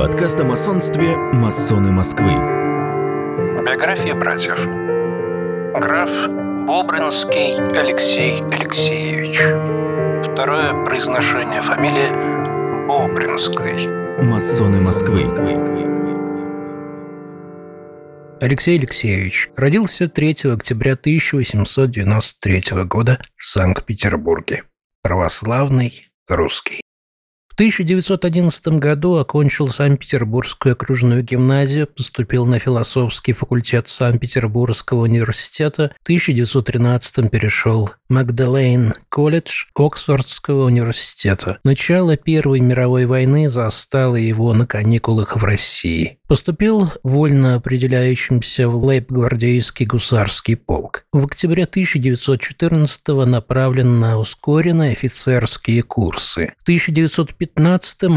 Подкаст о масонстве «Масоны Москвы». Биография братьев. Граф Бобринский Алексей Алексеевич. Второе произношение фамилии Бобринской. Масоны Москвы. Алексей Алексеевич родился 3 октября 1893 года в Санкт-Петербурге. Православный русский. В 1911 году окончил Санкт-Петербургскую окружную гимназию, поступил на философский факультет Санкт-Петербургского университета, в 1913 перешел в Магдалейн колледж Оксфордского университета. Начало Первой мировой войны застало его на каникулах в России. Поступил вольно определяющимся в Лейб-гвардейский гусарский полк. В октябре 1914 направлен на ускоренные офицерские курсы. В 1915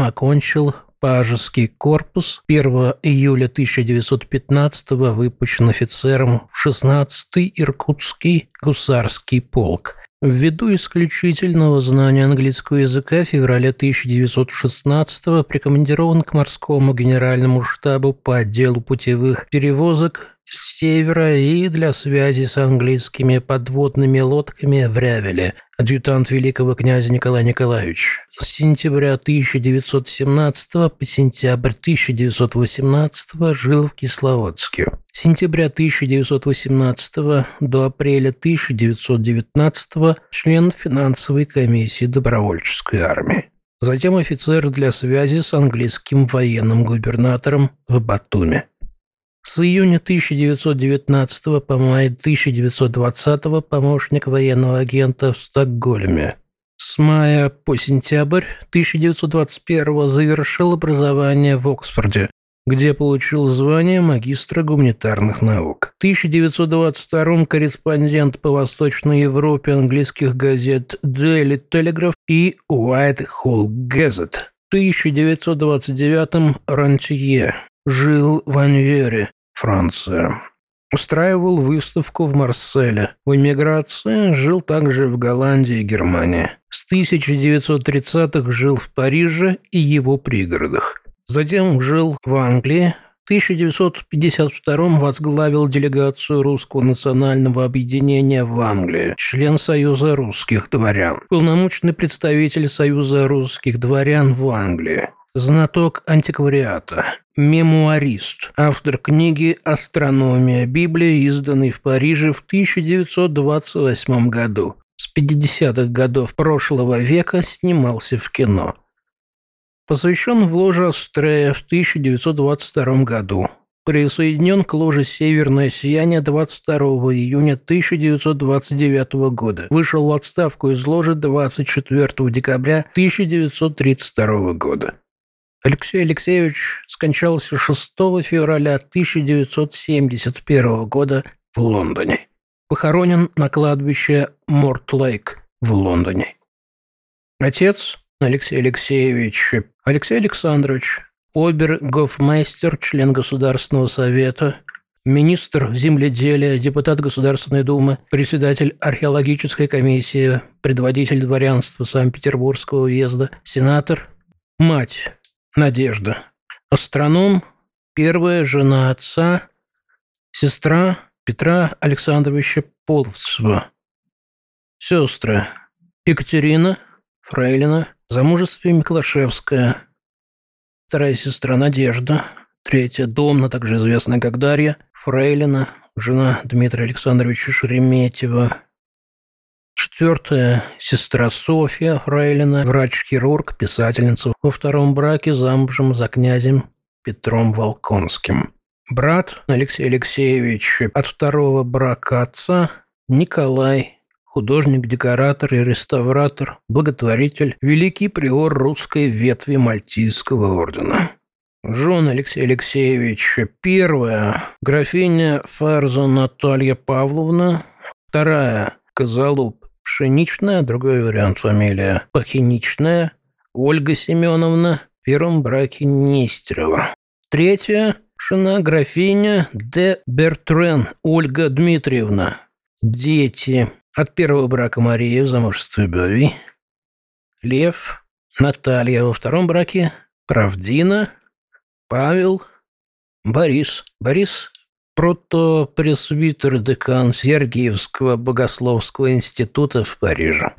окончил Пажеский корпус 1 июля 1915 выпущен офицером в 16-й Иркутский гусарский полк. Ввиду исключительного знания английского языка в феврале 1916 прикомандирован к морскому генеральному штабу по отделу путевых перевозок с севера и для связи с английскими подводными лодками в Рявеле, адъютант великого князя Николая Николаевича. С сентября 1917 по сентябрь 1918 жил в Кисловодске. С сентября 1918 до апреля 1919 член финансовой комиссии добровольческой армии. Затем офицер для связи с английским военным губернатором в Батуми. С июня 1919 по май 1920 помощник военного агента в Стокгольме. С мая по сентябрь 1921 завершил образование в Оксфорде, где получил звание магистра гуманитарных наук. В 1922 корреспондент по Восточной Европе английских газет Daily Telegraph и Whitehall Gazette. В 1929 рантье. Жил в Анвере, Франция. Устраивал выставку в Марселе. В эмиграции жил также в Голландии и Германии. С 1930-х жил в Париже и его пригородах. Затем жил в Англии. В 1952 возглавил делегацию Русского национального объединения в Англии, член Союза русских дворян, полномочный представитель Союза русских дворян в Англии, знаток антиквариата, мемуарист, автор книги «Астрономия Библия», изданной в Париже в 1928 году. С 50-х годов прошлого века снимался в кино. Посвящен в ложе Астрея в 1922 году. Присоединен к ложе «Северное сияние» 22 июня 1929 года. Вышел в отставку из ложи 24 декабря 1932 года. Алексей Алексеевич скончался 6 февраля 1971 года в Лондоне. Похоронен на кладбище Морт-Лейк в Лондоне. Отец Алексей Алексеевич, Алексей Александрович, обер-гофмейстер, член Государственного совета, министр земледелия, депутат Государственной Думы, председатель археологической комиссии, предводитель дворянства Санкт-Петербургского уезда, сенатор, мать Надежда. Астроном, первая жена отца, сестра Петра Александровича Половцева. Сестры Екатерина, Фрейлина, замужестве Миклашевская. Вторая сестра Надежда. Третья Домна, также известная как Дарья, Фрейлина, жена Дмитрия Александровича Шереметьева. Четвертая – сестра Софья Фрейлина, врач-хирург, писательница. Во втором браке замужем за князем Петром Волконским. Брат Алексей Алексеевич от второго брака отца Николай, художник, декоратор и реставратор, благотворитель, великий приор русской ветви Мальтийского ордена. Жен Алексей Алексеевич. Первая – графиня Фарза Наталья Павловна. Вторая – Козалуб Пшеничная, другой вариант фамилия Пахиничная, Ольга Семеновна, в первом браке Нестерова. Третья – жена графиня де Бертрен Ольга Дмитриевна. Дети от первого брака Мария в замужестве Бави, Лев, Наталья во втором браке, Правдина, Павел, Борис. Борис – протопресвитер-декан Сергиевского богословского института в Париже.